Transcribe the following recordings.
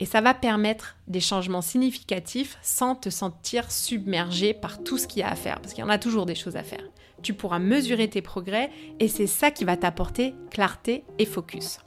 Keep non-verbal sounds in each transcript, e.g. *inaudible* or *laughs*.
Et ça va permettre des changements significatifs sans te sentir submergé par tout ce qu'il y a à faire, parce qu'il y en a toujours des choses à faire. Tu pourras mesurer tes progrès et c'est ça qui va t'apporter clarté et focus.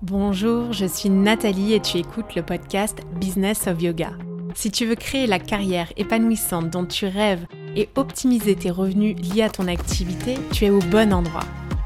Bonjour, je suis Nathalie et tu écoutes le podcast Business of Yoga. Si tu veux créer la carrière épanouissante dont tu rêves et optimiser tes revenus liés à ton activité, tu es au bon endroit.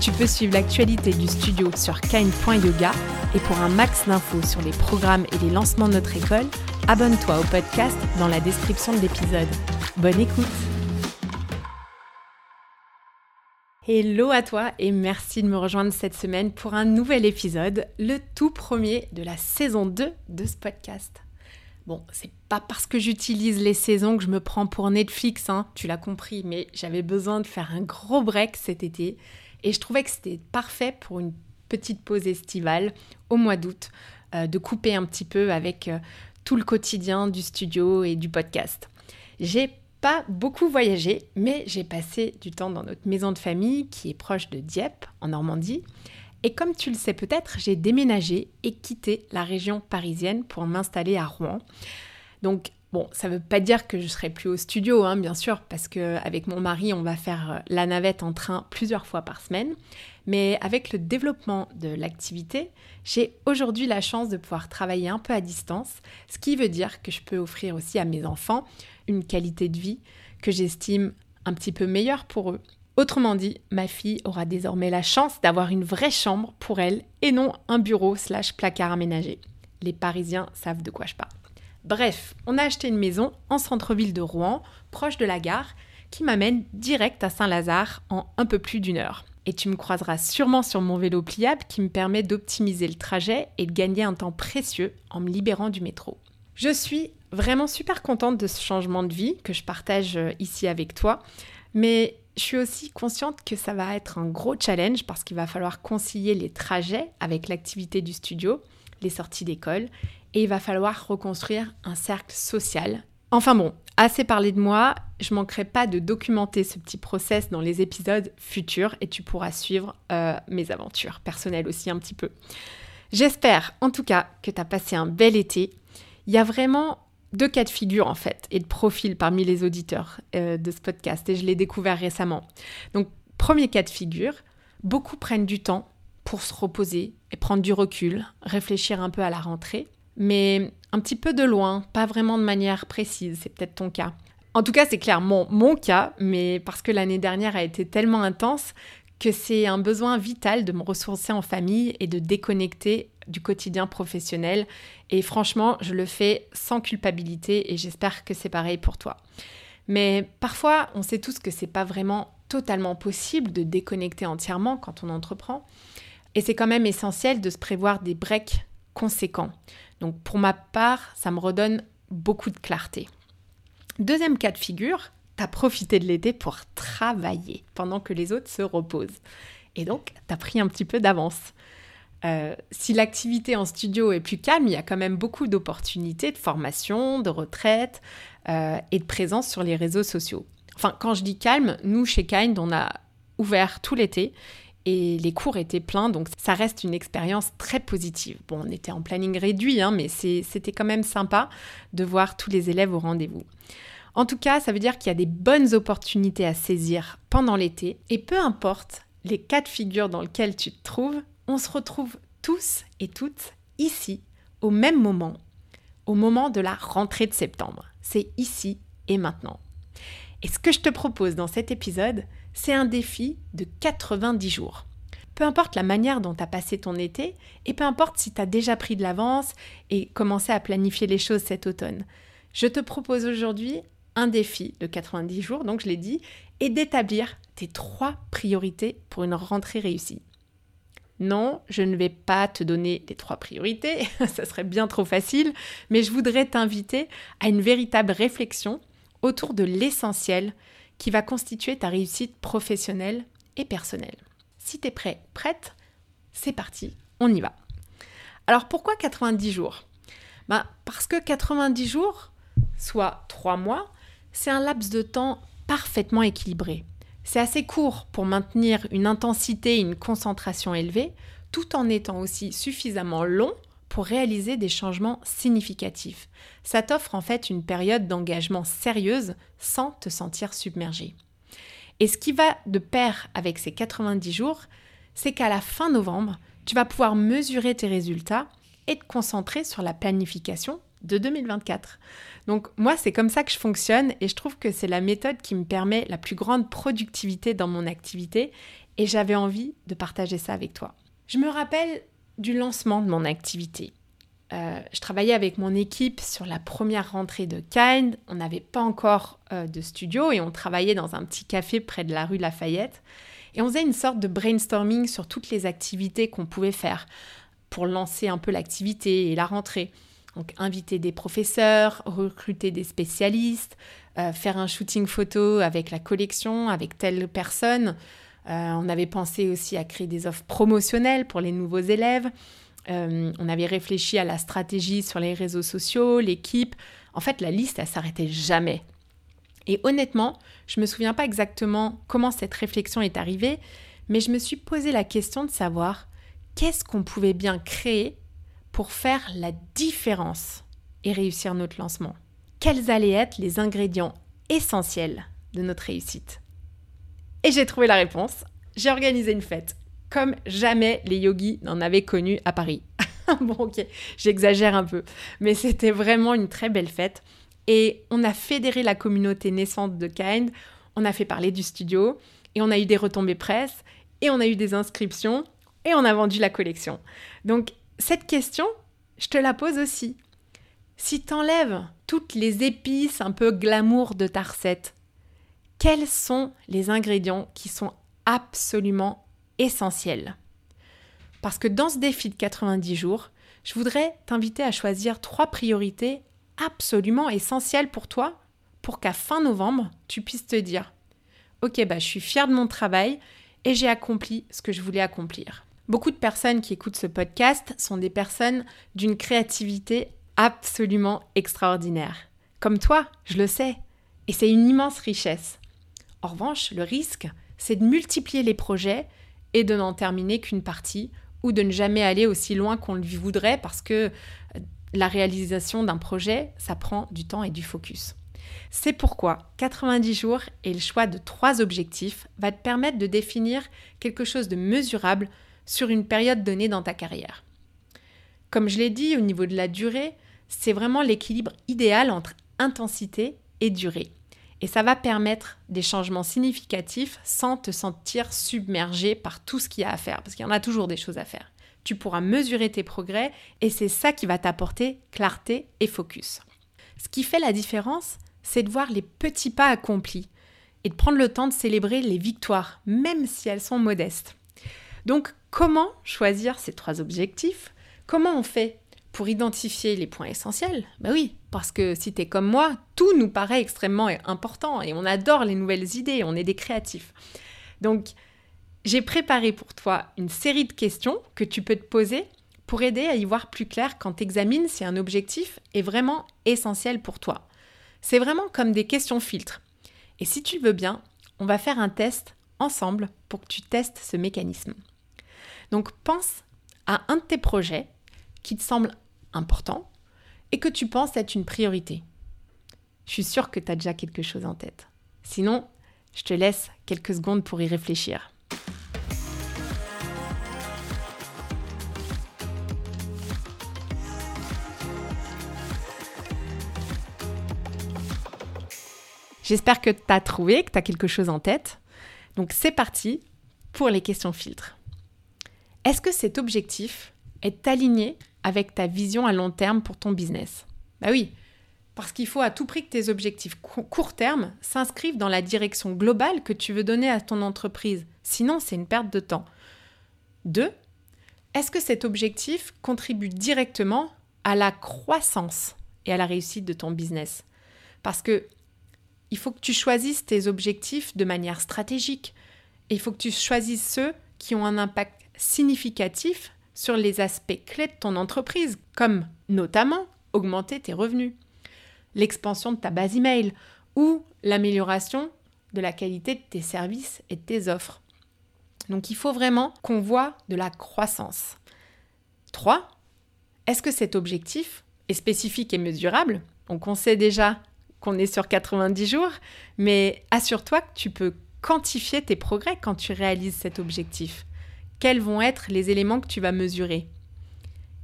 Tu peux suivre l'actualité du studio sur kind.yoga et pour un max d'infos sur les programmes et les lancements de notre école, abonne-toi au podcast dans la description de l'épisode. Bonne écoute Hello à toi et merci de me rejoindre cette semaine pour un nouvel épisode, le tout premier de la saison 2 de ce podcast. Bon, c'est pas parce que j'utilise les saisons que je me prends pour Netflix, hein, tu l'as compris, mais j'avais besoin de faire un gros break cet été et je trouvais que c'était parfait pour une petite pause estivale au mois d'août, euh, de couper un petit peu avec euh, tout le quotidien du studio et du podcast. J'ai pas beaucoup voyagé, mais j'ai passé du temps dans notre maison de famille qui est proche de Dieppe, en Normandie. Et comme tu le sais peut-être, j'ai déménagé et quitté la région parisienne pour m'installer à Rouen. Donc Bon, ça ne veut pas dire que je serai plus au studio, hein, bien sûr, parce qu'avec mon mari, on va faire euh, la navette en train plusieurs fois par semaine. Mais avec le développement de l'activité, j'ai aujourd'hui la chance de pouvoir travailler un peu à distance, ce qui veut dire que je peux offrir aussi à mes enfants une qualité de vie que j'estime un petit peu meilleure pour eux. Autrement dit, ma fille aura désormais la chance d'avoir une vraie chambre pour elle et non un bureau slash placard aménagé. Les Parisiens savent de quoi je parle. Bref, on a acheté une maison en centre-ville de Rouen, proche de la gare, qui m'amène direct à Saint-Lazare en un peu plus d'une heure. Et tu me croiseras sûrement sur mon vélo pliable qui me permet d'optimiser le trajet et de gagner un temps précieux en me libérant du métro. Je suis vraiment super contente de ce changement de vie que je partage euh, ici avec toi, mais je suis aussi consciente que ça va être un gros challenge parce qu'il va falloir concilier les trajets avec l'activité du studio, les sorties d'école et il va falloir reconstruire un cercle social. Enfin bon, assez parlé de moi, je manquerai pas de documenter ce petit process dans les épisodes futurs et tu pourras suivre euh, mes aventures personnelles aussi un petit peu. J'espère en tout cas que tu as passé un bel été. Il y a vraiment deux cas de figure en fait et de profil parmi les auditeurs euh, de ce podcast et je l'ai découvert récemment. Donc premier cas de figure, beaucoup prennent du temps pour se reposer et prendre du recul, réfléchir un peu à la rentrée mais un petit peu de loin, pas vraiment de manière précise, c'est peut-être ton cas. En tout cas, c'est clairement mon cas, mais parce que l'année dernière a été tellement intense que c'est un besoin vital de me ressourcer en famille et de déconnecter du quotidien professionnel. Et franchement, je le fais sans culpabilité et j'espère que c'est pareil pour toi. Mais parfois, on sait tous que c'est pas vraiment totalement possible de déconnecter entièrement quand on entreprend. Et c'est quand même essentiel de se prévoir des breaks conséquents. Donc pour ma part, ça me redonne beaucoup de clarté. Deuxième cas de figure, tu as profité de l'été pour travailler pendant que les autres se reposent. Et donc, tu as pris un petit peu d'avance. Euh, si l'activité en studio est plus calme, il y a quand même beaucoup d'opportunités de formation, de retraite euh, et de présence sur les réseaux sociaux. Enfin, quand je dis calme, nous, chez Kind, on a ouvert tout l'été et les cours étaient pleins, donc ça reste une expérience très positive. Bon, on était en planning réduit, hein, mais c'était quand même sympa de voir tous les élèves au rendez-vous. En tout cas, ça veut dire qu'il y a des bonnes opportunités à saisir pendant l'été, et peu importe les cas de figure dans lesquels tu te trouves, on se retrouve tous et toutes ici au même moment, au moment de la rentrée de septembre. C'est ici et maintenant. Et ce que je te propose dans cet épisode, c'est un défi de 90 jours. Peu importe la manière dont tu as passé ton été, et peu importe si tu as déjà pris de l'avance et commencé à planifier les choses cet automne. Je te propose aujourd'hui un défi de 90 jours, donc je l'ai dit, et d'établir tes trois priorités pour une rentrée réussie. Non, je ne vais pas te donner les trois priorités, *laughs* ça serait bien trop facile, mais je voudrais t'inviter à une véritable réflexion autour de l'essentiel qui va constituer ta réussite professionnelle et personnelle. Si tu es prêt, prête, c'est parti, on y va. Alors pourquoi 90 jours? Bah, Parce que 90 jours, soit 3 mois, c'est un laps de temps parfaitement équilibré. C'est assez court pour maintenir une intensité et une concentration élevée, tout en étant aussi suffisamment long pour réaliser des changements significatifs. Ça t'offre en fait une période d'engagement sérieuse sans te sentir submergé. Et ce qui va de pair avec ces 90 jours, c'est qu'à la fin novembre, tu vas pouvoir mesurer tes résultats et te concentrer sur la planification de 2024. Donc moi, c'est comme ça que je fonctionne et je trouve que c'est la méthode qui me permet la plus grande productivité dans mon activité et j'avais envie de partager ça avec toi. Je me rappelle du lancement de mon activité. Euh, je travaillais avec mon équipe sur la première rentrée de Kind. On n'avait pas encore euh, de studio et on travaillait dans un petit café près de la rue Lafayette. Et on faisait une sorte de brainstorming sur toutes les activités qu'on pouvait faire pour lancer un peu l'activité et la rentrée. Donc inviter des professeurs, recruter des spécialistes, euh, faire un shooting photo avec la collection, avec telle personne. Euh, on avait pensé aussi à créer des offres promotionnelles pour les nouveaux élèves. Euh, on avait réfléchi à la stratégie sur les réseaux sociaux, l'équipe. En fait, la liste, elle s'arrêtait jamais. Et honnêtement, je ne me souviens pas exactement comment cette réflexion est arrivée, mais je me suis posé la question de savoir qu'est-ce qu'on pouvait bien créer pour faire la différence et réussir notre lancement Quels allaient être les ingrédients essentiels de notre réussite? Et j'ai trouvé la réponse. J'ai organisé une fête, comme jamais les yogis n'en avaient connu à Paris. *laughs* bon, ok, j'exagère un peu, mais c'était vraiment une très belle fête. Et on a fédéré la communauté naissante de Kind, on a fait parler du studio, et on a eu des retombées presse, et on a eu des inscriptions, et on a vendu la collection. Donc cette question, je te la pose aussi. Si t'enlèves toutes les épices un peu glamour de ta recette, quels sont les ingrédients qui sont absolument essentiels? Parce que dans ce défi de 90 jours, je voudrais t'inviter à choisir trois priorités absolument essentielles pour toi pour qu'à fin novembre, tu puisses te dire Ok, bah, je suis fière de mon travail et j'ai accompli ce que je voulais accomplir. Beaucoup de personnes qui écoutent ce podcast sont des personnes d'une créativité absolument extraordinaire. Comme toi, je le sais. Et c'est une immense richesse. En revanche, le risque, c'est de multiplier les projets et de n'en terminer qu'une partie ou de ne jamais aller aussi loin qu'on le voudrait parce que euh, la réalisation d'un projet, ça prend du temps et du focus. C'est pourquoi 90 jours et le choix de trois objectifs va te permettre de définir quelque chose de mesurable sur une période donnée dans ta carrière. Comme je l'ai dit, au niveau de la durée, c'est vraiment l'équilibre idéal entre intensité et durée. Et ça va permettre des changements significatifs sans te sentir submergé par tout ce qu'il y a à faire, parce qu'il y en a toujours des choses à faire. Tu pourras mesurer tes progrès et c'est ça qui va t'apporter clarté et focus. Ce qui fait la différence, c'est de voir les petits pas accomplis et de prendre le temps de célébrer les victoires, même si elles sont modestes. Donc, comment choisir ces trois objectifs? Comment on fait pour identifier les points essentiels Ben oui, parce que si tu es comme moi, tout nous paraît extrêmement important et on adore les nouvelles idées, on est des créatifs. Donc, j'ai préparé pour toi une série de questions que tu peux te poser pour aider à y voir plus clair quand tu examines si un objectif est vraiment essentiel pour toi. C'est vraiment comme des questions filtres. Et si tu veux bien, on va faire un test ensemble pour que tu testes ce mécanisme. Donc pense à un de tes projets qui te semble important et que tu penses être une priorité. Je suis sûre que tu as déjà quelque chose en tête. Sinon, je te laisse quelques secondes pour y réfléchir. J'espère que tu as trouvé, que tu as quelque chose en tête. Donc c'est parti pour les questions filtres. Est-ce que cet objectif est aligné avec ta vision à long terme pour ton business Bah oui, parce qu'il faut à tout prix que tes objectifs court terme s'inscrivent dans la direction globale que tu veux donner à ton entreprise. Sinon, c'est une perte de temps. Deux, est-ce que cet objectif contribue directement à la croissance et à la réussite de ton business? Parce que il faut que tu choisisses tes objectifs de manière stratégique. Et il faut que tu choisisses ceux qui ont un impact significatif sur les aspects clés de ton entreprise, comme notamment augmenter tes revenus, l'expansion de ta base email ou l'amélioration de la qualité de tes services et tes offres. Donc il faut vraiment qu'on voit de la croissance. 3. Est-ce que cet objectif est spécifique et mesurable? Donc on sait déjà qu'on est sur 90 jours, mais assure-toi que tu peux quantifier tes progrès quand tu réalises cet objectif. Quels vont être les éléments que tu vas mesurer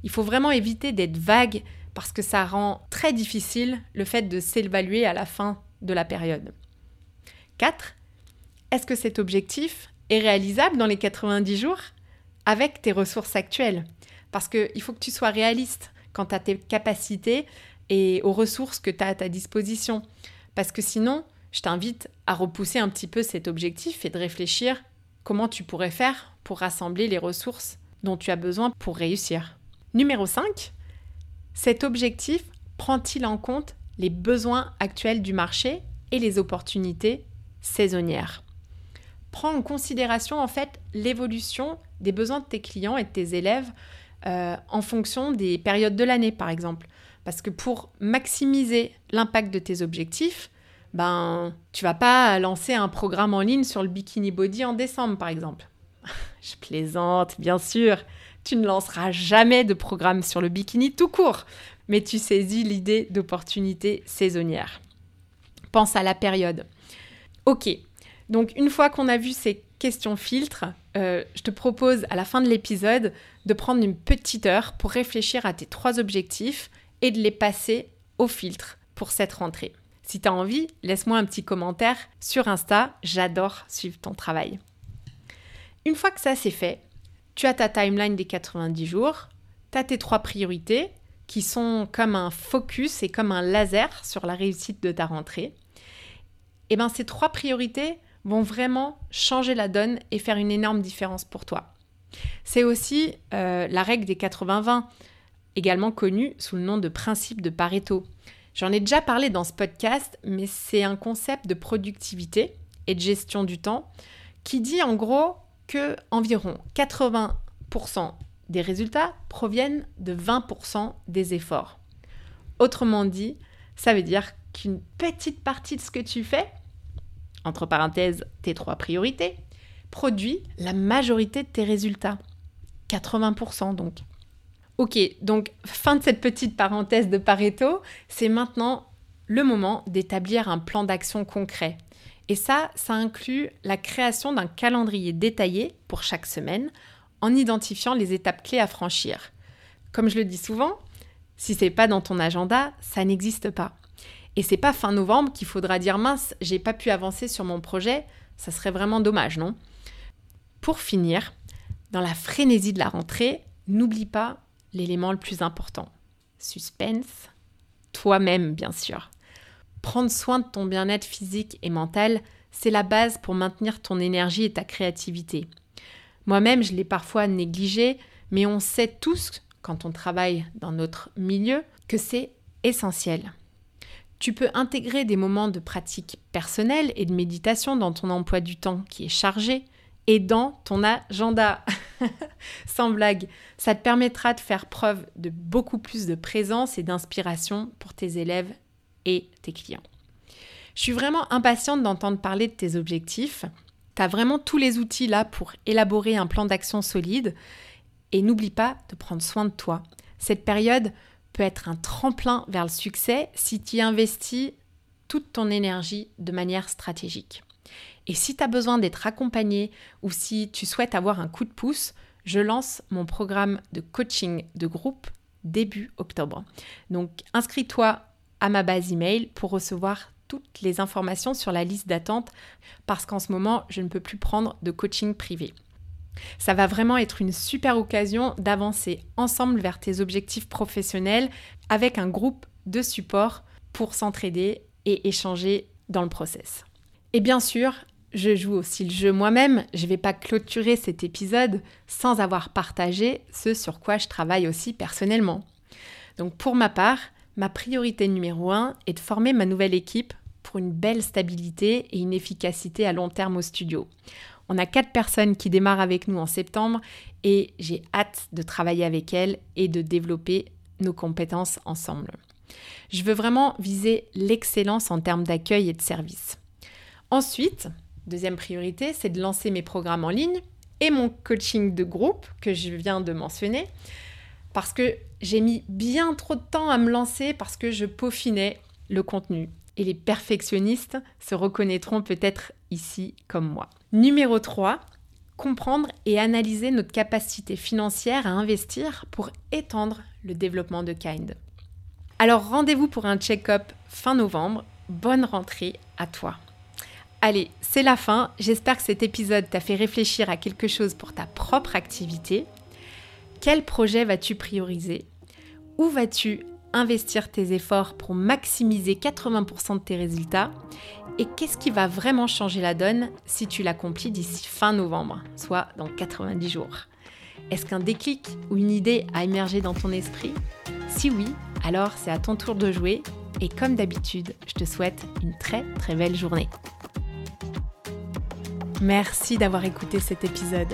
Il faut vraiment éviter d'être vague parce que ça rend très difficile le fait de s'évaluer à la fin de la période. 4. Est-ce que cet objectif est réalisable dans les 90 jours avec tes ressources actuelles? Parce qu'il faut que tu sois réaliste quant à tes capacités et aux ressources que tu as à ta disposition. Parce que sinon, je t'invite à repousser un petit peu cet objectif et de réfléchir comment tu pourrais faire rassembler les ressources dont tu as besoin pour réussir. Numéro 5, cet objectif prend-il en compte les besoins actuels du marché et les opportunités saisonnières? Prends en considération en fait l'évolution des besoins de tes clients et de tes élèves euh, en fonction des périodes de l'année par exemple. Parce que pour maximiser l'impact de tes objectifs, ben, tu vas pas lancer un programme en ligne sur le bikini body en décembre, par exemple. *laughs* Je plaisante, bien sûr. Tu ne lanceras jamais de programme sur le bikini tout court, mais tu saisis l'idée d'opportunité saisonnière. Pense à la période. Ok, donc une fois qu'on a vu ces questions filtres, euh, je te propose à la fin de l'épisode de prendre une petite heure pour réfléchir à tes trois objectifs et de les passer au filtre pour cette rentrée. Si tu as envie, laisse-moi un petit commentaire sur Insta, j'adore suivre ton travail. Une fois que ça c'est fait, tu as ta timeline des 90 jours, tu as tes trois priorités qui sont comme un focus et comme un laser sur la réussite de ta rentrée. Et bien ces trois priorités vont vraiment changer la donne et faire une énorme différence pour toi. C'est aussi euh, la règle des 80-20 également connu sous le nom de principe de Pareto. J'en ai déjà parlé dans ce podcast, mais c'est un concept de productivité et de gestion du temps qui dit en gros que environ 80% des résultats proviennent de 20% des efforts. Autrement dit, ça veut dire qu'une petite partie de ce que tu fais, entre parenthèses tes trois priorités, produit la majorité de tes résultats. 80% donc. Ok, donc fin de cette petite parenthèse de Pareto, c'est maintenant le moment d'établir un plan d'action concret. Et ça, ça inclut la création d'un calendrier détaillé pour chaque semaine en identifiant les étapes clés à franchir. Comme je le dis souvent, si c'est pas dans ton agenda, ça n'existe pas. Et c'est pas fin novembre qu'il faudra dire mince, j'ai pas pu avancer sur mon projet, ça serait vraiment dommage, non? Pour finir, dans la frénésie de la rentrée, n'oublie pas l'élément le plus important. Suspense, toi-même bien sûr. Prendre soin de ton bien-être physique et mental, c'est la base pour maintenir ton énergie et ta créativité. Moi-même, je l'ai parfois négligé, mais on sait tous, quand on travaille dans notre milieu, que c'est essentiel. Tu peux intégrer des moments de pratique personnelle et de méditation dans ton emploi du temps qui est chargé et dans ton agenda. *laughs* Sans blague, ça te permettra de faire preuve de beaucoup plus de présence et d'inspiration pour tes élèves et tes clients. Je suis vraiment impatiente d'entendre parler de tes objectifs. Tu as vraiment tous les outils là pour élaborer un plan d'action solide. Et n'oublie pas de prendre soin de toi. Cette période peut être un tremplin vers le succès si tu investis toute ton énergie de manière stratégique. Et si tu as besoin d'être accompagné ou si tu souhaites avoir un coup de pouce, je lance mon programme de coaching de groupe début octobre. Donc inscris-toi à ma base email pour recevoir toutes les informations sur la liste d'attente parce qu'en ce moment, je ne peux plus prendre de coaching privé. Ça va vraiment être une super occasion d'avancer ensemble vers tes objectifs professionnels avec un groupe de support pour s'entraider et échanger dans le process. Et bien sûr, je joue aussi le jeu moi-même. Je ne vais pas clôturer cet épisode sans avoir partagé ce sur quoi je travaille aussi personnellement. Donc pour ma part, ma priorité numéro un est de former ma nouvelle équipe pour une belle stabilité et une efficacité à long terme au studio. On a quatre personnes qui démarrent avec nous en septembre et j'ai hâte de travailler avec elles et de développer nos compétences ensemble. Je veux vraiment viser l'excellence en termes d'accueil et de service. Ensuite, deuxième priorité, c'est de lancer mes programmes en ligne et mon coaching de groupe que je viens de mentionner parce que j'ai mis bien trop de temps à me lancer parce que je peaufinais le contenu. Et les perfectionnistes se reconnaîtront peut-être ici comme moi. Numéro 3, comprendre et analyser notre capacité financière à investir pour étendre le développement de Kind. Alors rendez-vous pour un check-up fin novembre. Bonne rentrée à toi. Allez, c'est la fin. J'espère que cet épisode t'a fait réfléchir à quelque chose pour ta propre activité. Quel projet vas-tu prioriser? Où vas-tu investir tes efforts pour maximiser 80% de tes résultats? Et qu'est-ce qui va vraiment changer la donne si tu l'accomplis d'ici fin novembre, soit dans 90 jours? Est-ce qu'un déclic ou une idée a émergé dans ton esprit? Si oui, alors c'est à ton tour de jouer. Et comme d'habitude, je te souhaite une très très belle journée. Merci d'avoir écouté cet épisode.